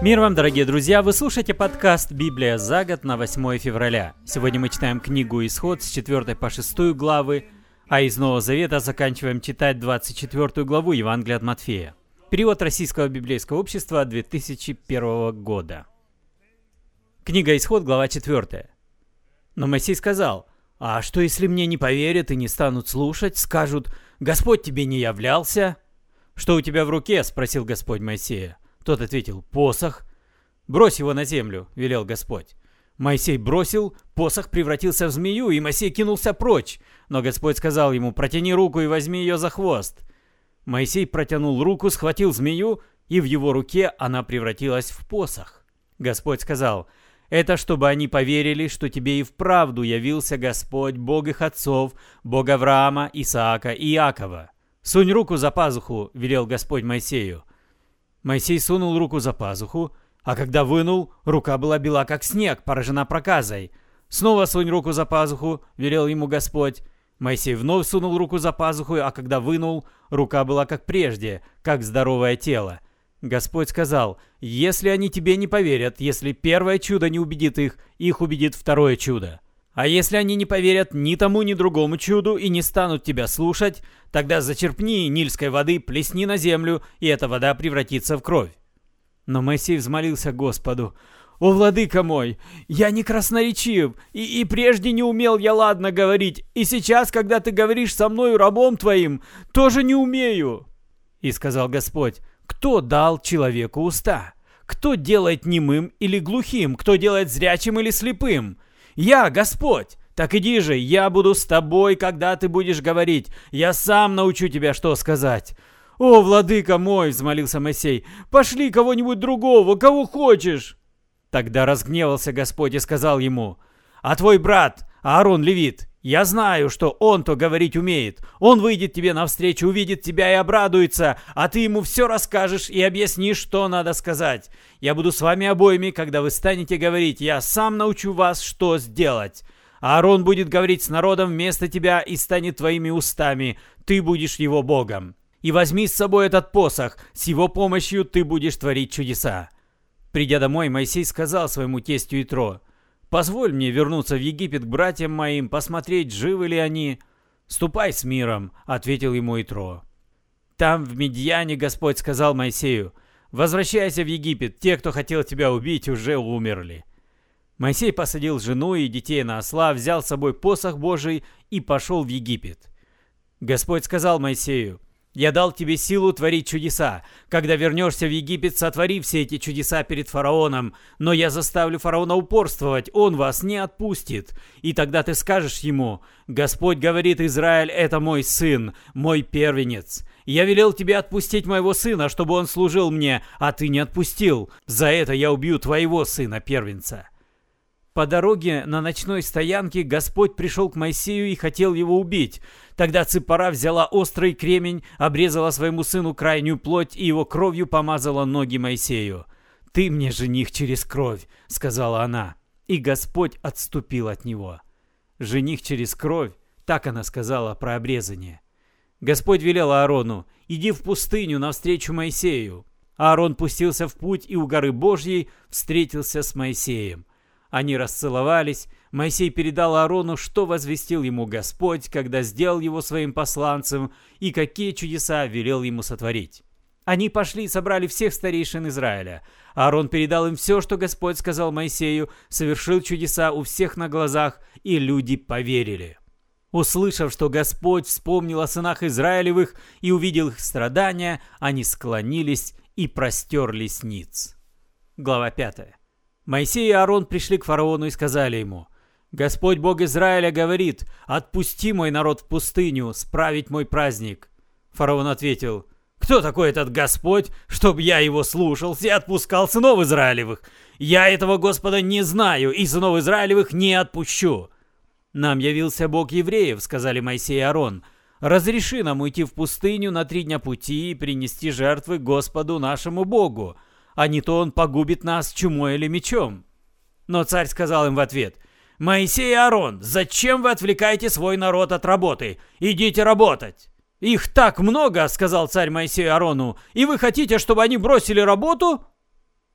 Мир вам, дорогие друзья! Вы слушаете подкаст «Библия за год» на 8 февраля. Сегодня мы читаем книгу «Исход» с 4 по 6 главы, а из Нового Завета заканчиваем читать 24 главу Евангелия от Матфея. Перевод Российского библейского общества 2001 года. Книга «Исход», глава 4. Но Моисей сказал, «А что, если мне не поверят и не станут слушать, скажут, Господь тебе не являлся?» «Что у тебя в руке?» – спросил Господь Моисея. Тот ответил, посох. «Брось его на землю», — велел Господь. Моисей бросил, посох превратился в змею, и Моисей кинулся прочь. Но Господь сказал ему, протяни руку и возьми ее за хвост. Моисей протянул руку, схватил змею, и в его руке она превратилась в посох. Господь сказал, это чтобы они поверили, что тебе и вправду явился Господь, Бог их отцов, Бог Авраама, Исаака и Иакова. «Сунь руку за пазуху», — велел Господь Моисею. Моисей сунул руку за пазуху, а когда вынул, рука была бела как снег, поражена проказой. «Снова сунь руку за пазуху», — велел ему Господь. Моисей вновь сунул руку за пазуху, а когда вынул, рука была как прежде, как здоровое тело. Господь сказал, «Если они тебе не поверят, если первое чудо не убедит их, их убедит второе чудо». А если они не поверят ни тому, ни другому чуду и не станут тебя слушать, тогда зачерпни нильской воды, плесни на землю, и эта вода превратится в кровь. Но Моисей взмолился Господу, «О, владыка мой, я не красноречив, и, и прежде не умел я ладно говорить, и сейчас, когда ты говоришь со мною рабом твоим, тоже не умею». И сказал Господь, «Кто дал человеку уста? Кто делает немым или глухим? Кто делает зрячим или слепым?» Я Господь! Так иди же, я буду с тобой, когда ты будешь говорить. Я сам научу тебя, что сказать». «О, владыка мой!» — взмолился Моисей. «Пошли кого-нибудь другого, кого хочешь!» Тогда разгневался Господь и сказал ему, «А твой брат, Аарон Левит, я знаю, что он-то говорить умеет. Он выйдет тебе навстречу, увидит тебя и обрадуется, а ты ему все расскажешь и объяснишь, что надо сказать. Я буду с вами обоими, когда вы станете говорить. Я сам научу вас, что сделать. Аарон будет говорить с народом вместо тебя и станет твоими устами. Ты будешь его Богом. И возьми с собой этот посох. С его помощью ты будешь творить чудеса. Придя домой, Моисей сказал своему тестю Итро, Позволь мне вернуться в Египет к братьям моим, посмотреть, живы ли они. Ступай с миром, ответил ему Итро. Там, в Медьяне, Господь сказал Моисею, возвращайся в Египет, те, кто хотел тебя убить, уже умерли. Моисей посадил жену и детей на осла, взял с собой посох Божий и пошел в Египет. Господь сказал Моисею, я дал тебе силу творить чудеса. Когда вернешься в Египет, сотвори все эти чудеса перед фараоном. Но я заставлю фараона упорствовать, он вас не отпустит. И тогда ты скажешь ему, Господь говорит, Израиль, это мой сын, мой первенец. Я велел тебе отпустить моего сына, чтобы он служил мне, а ты не отпустил. За это я убью твоего сына, первенца. По дороге на ночной стоянке Господь пришел к Моисею и хотел его убить. Тогда Ципора взяла острый кремень, обрезала своему сыну крайнюю плоть и его кровью помазала ноги Моисею. «Ты мне жених через кровь», — сказала она. И Господь отступил от него. «Жених через кровь», — так она сказала про обрезание. Господь велел Аарону, «Иди в пустыню навстречу Моисею». Аарон пустился в путь и у горы Божьей встретился с Моисеем. Они расцеловались. Моисей передал Аарону, что возвестил ему Господь, когда сделал его своим посланцем, и какие чудеса велел ему сотворить. Они пошли и собрали всех старейшин Израиля. Аарон передал им все, что Господь сказал Моисею, совершил чудеса у всех на глазах, и люди поверили. Услышав, что Господь вспомнил о сынах Израилевых и увидел их страдания, они склонились и простерлись ниц. Глава пятая. Моисей и Аарон пришли к фараону и сказали ему, «Господь Бог Израиля говорит, отпусти мой народ в пустыню, справить мой праздник». Фараон ответил, «Кто такой этот Господь, чтобы я его слушался и отпускал сынов Израилевых? Я этого Господа не знаю и сынов Израилевых не отпущу». «Нам явился Бог евреев», — сказали Моисей и Аарон, «разреши нам уйти в пустыню на три дня пути и принести жертвы Господу нашему Богу» а не то он погубит нас чумой или мечом. Но царь сказал им в ответ, «Моисей и Аарон, зачем вы отвлекаете свой народ от работы? Идите работать!» «Их так много», — сказал царь Моисею Аарону, «и вы хотите, чтобы они бросили работу?»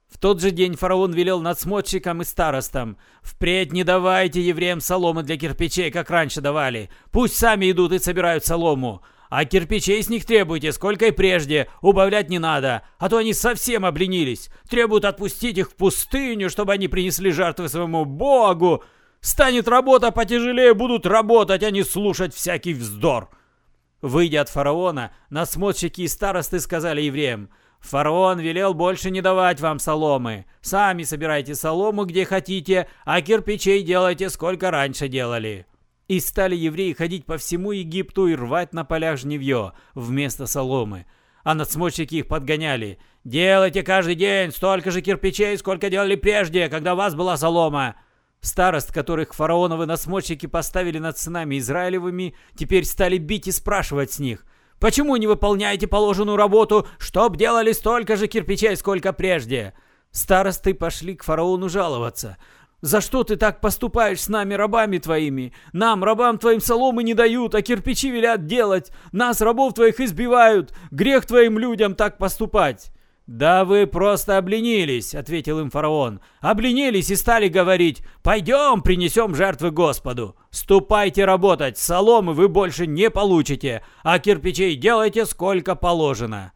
В тот же день фараон велел надсмотрщикам и старостам «Впредь не давайте евреям соломы для кирпичей, как раньше давали. Пусть сами идут и собирают солому. А кирпичей с них требуйте, сколько и прежде, убавлять не надо, а то они совсем обленились. Требуют отпустить их в пустыню, чтобы они принесли жертвы своему Богу. Станет работа потяжелее, будут работать, а не слушать всякий вздор». Выйдя от фараона, насмотрщики и старосты сказали евреям – Фараон велел больше не давать вам соломы. Сами собирайте солому где хотите, а кирпичей делайте сколько раньше делали». И стали евреи ходить по всему Египту и рвать на полях жневье вместо соломы. А надсмотрщики их подгоняли. «Делайте каждый день столько же кирпичей, сколько делали прежде, когда у вас была солома». Старост, которых фараоновы насмотрщики поставили над сынами Израилевыми, теперь стали бить и спрашивать с них – Почему не выполняете положенную работу, чтоб делали столько же кирпичей, сколько прежде?» Старосты пошли к фараону жаловаться. «За что ты так поступаешь с нами, рабами твоими? Нам, рабам твоим, соломы не дают, а кирпичи велят делать. Нас, рабов твоих, избивают. Грех твоим людям так поступать». «Да вы просто обленились», — ответил им фараон. «Обленились и стали говорить, пойдем принесем жертвы Господу. Ступайте работать, соломы вы больше не получите, а кирпичей делайте сколько положено».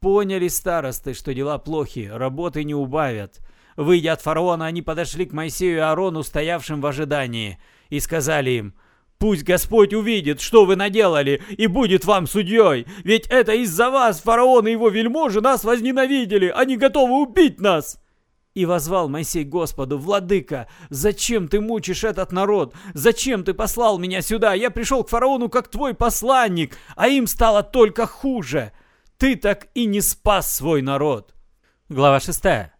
Поняли старосты, что дела плохи, работы не убавят. Выйдя от фараона, они подошли к Моисею и Аарону, стоявшим в ожидании, и сказали им — Пусть Господь увидит, что вы наделали, и будет вам судьей. Ведь это из-за вас фараон и его вельможи нас возненавидели. Они готовы убить нас. И возвал Моисей Господу, «Владыка, зачем ты мучишь этот народ? Зачем ты послал меня сюда? Я пришел к фараону как твой посланник, а им стало только хуже. Ты так и не спас свой народ». Глава 6.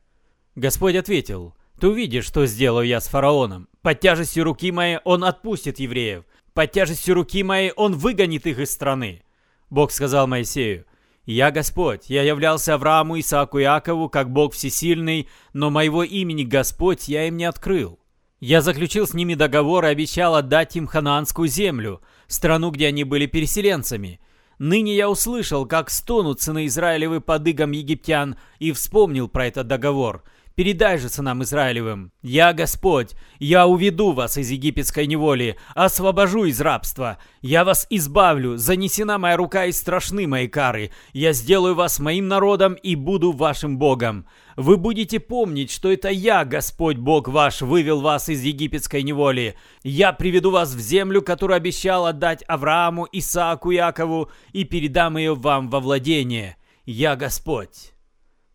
Господь ответил, «Ты увидишь, что сделаю я с фараоном. Под тяжестью руки моей он отпустит евреев. Под тяжестью руки моей он выгонит их из страны. Бог сказал Моисею, «Я Господь, я являлся Аврааму, Исааку и Иакову, как Бог всесильный, но моего имени Господь я им не открыл. Я заключил с ними договор и обещал отдать им ханаанскую землю, страну, где они были переселенцами. Ныне я услышал, как стонут сыны Израилевы под игом египтян, и вспомнил про этот договор – Передай же сынам Израилевым, «Я Господь, я уведу вас из египетской неволи, освобожу из рабства, я вас избавлю, занесена моя рука и страшны мои кары, я сделаю вас моим народом и буду вашим Богом. Вы будете помнить, что это я, Господь Бог ваш, вывел вас из египетской неволи. Я приведу вас в землю, которую обещал отдать Аврааму, Исааку, Якову, и передам ее вам во владение. Я Господь».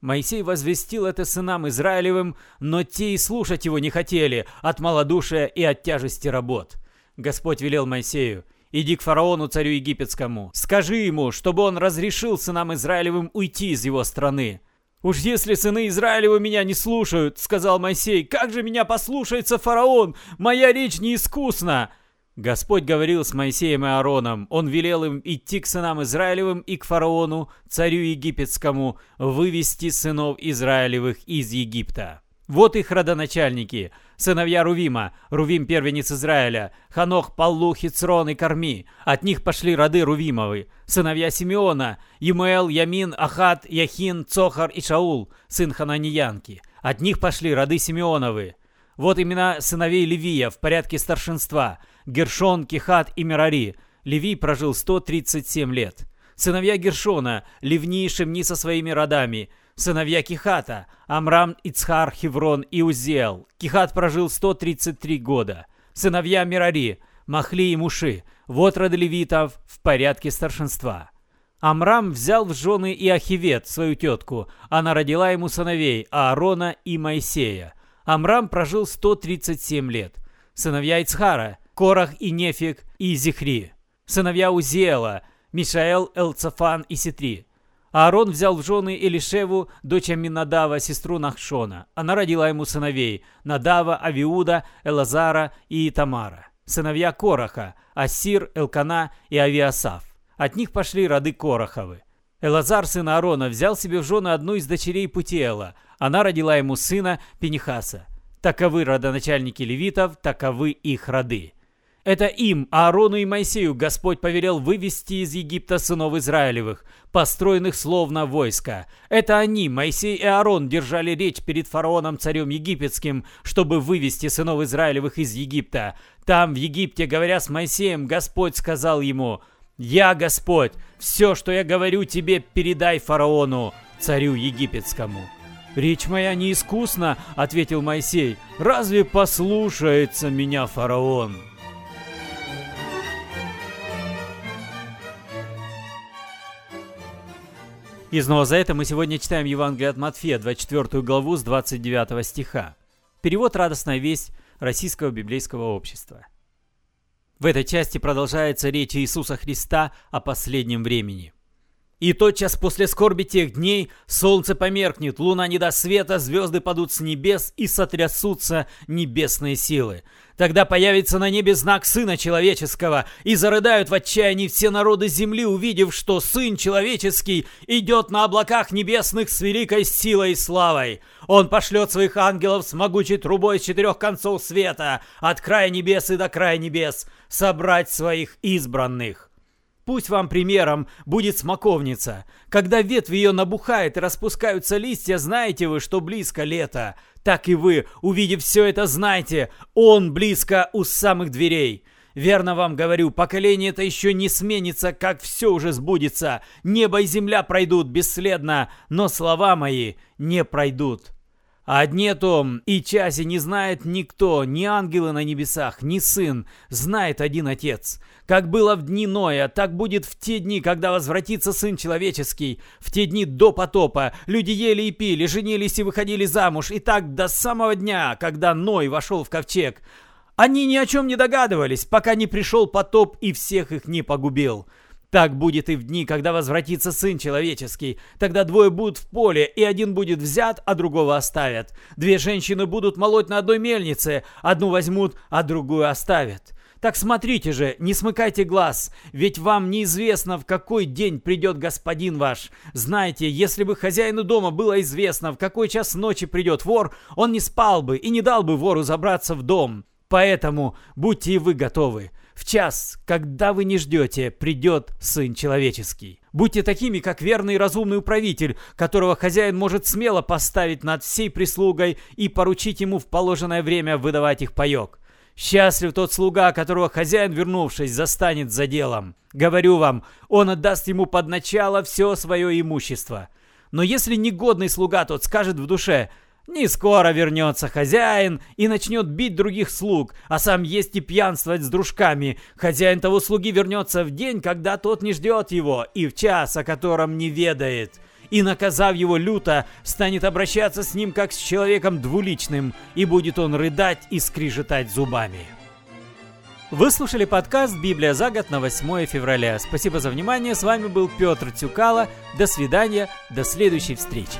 Моисей возвестил это сынам Израилевым, но те и слушать его не хотели от малодушия и от тяжести работ. Господь велел Моисею, «Иди к фараону, царю египетскому, скажи ему, чтобы он разрешил сынам Израилевым уйти из его страны». «Уж если сыны Израилевы меня не слушают, — сказал Моисей, — как же меня послушается фараон? Моя речь неискусна!» Господь говорил с Моисеем и Аароном. Он велел им идти к сынам Израилевым и к фараону, царю египетскому, вывести сынов Израилевых из Египта. Вот их родоначальники. Сыновья Рувима, Рувим первенец Израиля, Ханох, Паллу, Хицрон и Карми. От них пошли роды Рувимовы. Сыновья Симеона, Емуэл, Ямин, Ахат, Яхин, Цохар и Шаул, сын Хананиянки. От них пошли роды Симеоновы. Вот имена сыновей Левия в порядке старшинства. Гершон, Кихат и Мерари. Левий прожил 137 лет. Сыновья Гершона, Ливни и Шемни со своими родами. Сыновья Кихата, Амрам, Ицхар, Хеврон и Узел. Кихат прожил 133 года. Сыновья Мирари, Махли и Муши. Вот роды левитов в порядке старшинства. Амрам взял в жены и Ахивет, свою тетку. Она родила ему сыновей Аарона и Моисея. Амрам прожил 137 лет. Сыновья Ицхара, Корах и Нефик и Зихри. Сыновья Узиэла, Мишаэл, Элцафан и Ситри. Аарон взял в жены Элишеву, дочь Аминадава, сестру Нахшона. Она родила ему сыновей Надава, Авиуда, Элазара и Тамара. Сыновья Кораха, Асир, Элкана и Авиасав. От них пошли роды Кораховы. Элазар, сын Аарона, взял себе в жены одну из дочерей Путиэла. Она родила ему сына Пенихаса. Таковы родоначальники левитов, таковы их роды. Это им, Аарону и Моисею, Господь повелел вывести из Египта сынов Израилевых, построенных словно войско. Это они, Моисей и Аарон, держали речь перед фараоном царем египетским, чтобы вывести сынов Израилевых из Египта. Там, в Египте, говоря с Моисеем, Господь сказал ему, «Я Господь, все, что я говорю тебе, передай фараону, царю египетскому». «Речь моя неискусна», — ответил Моисей. «Разве послушается меня фараон?» И снова за это мы сегодня читаем Евангелие от Матфея, 24 главу с 29 стиха. Перевод «Радостная весть» Российского библейского общества. В этой части продолжается речь Иисуса Христа о последнем времени. И тотчас после скорби тех дней солнце померкнет, луна не даст света, звезды падут с небес и сотрясутся небесные силы. Тогда появится на небе знак Сына Человеческого, и зарыдают в отчаянии все народы земли, увидев, что Сын Человеческий идет на облаках небесных с великой силой и славой. Он пошлет своих ангелов с могучей трубой с четырех концов света, от края небес и до края небес, собрать своих избранных. Пусть вам примером будет смоковница. Когда ветвь ее набухает и распускаются листья, знаете вы, что близко лето. Так и вы, увидев все это, знайте, он близко у самых дверей. Верно вам говорю, поколение это еще не сменится, как все уже сбудется. Небо и земля пройдут бесследно, но слова мои не пройдут. О дне том и часе не знает никто, ни ангелы на небесах, ни сын, знает один Отец. Как было в дни Ноя, так будет в те дни, когда возвратится Сын Человеческий. В те дни до потопа люди ели и пили, женились и выходили замуж, и так до самого дня, когда Ной вошел в ковчег. Они ни о чем не догадывались, пока не пришел потоп и всех их не погубил. Так будет и в дни, когда возвратится Сын Человеческий. Тогда двое будут в поле, и один будет взят, а другого оставят. Две женщины будут молоть на одной мельнице, одну возьмут, а другую оставят. Так смотрите же, не смыкайте глаз, ведь вам неизвестно, в какой день придет господин ваш. Знаете, если бы хозяину дома было известно, в какой час ночи придет вор, он не спал бы и не дал бы вору забраться в дом. Поэтому будьте и вы готовы. В час, когда вы не ждете, придет Сын Человеческий. Будьте такими, как верный и разумный управитель, которого хозяин может смело поставить над всей прислугой и поручить ему в положенное время выдавать их паек. Счастлив тот слуга, которого хозяин, вернувшись, застанет за делом. Говорю вам, он отдаст ему под начало все свое имущество. Но если негодный слуга тот скажет в душе – не скоро вернется хозяин и начнет бить других слуг, а сам есть и пьянствовать с дружками. Хозяин того слуги вернется в день, когда тот не ждет его, и в час, о котором не ведает. И, наказав его люто, станет обращаться с ним как с человеком двуличным, и будет он рыдать и скрижетать зубами. Вы слушали подкаст «Библия за год» на 8 февраля. Спасибо за внимание. С вами был Петр Тюкало. До свидания. До следующей встречи.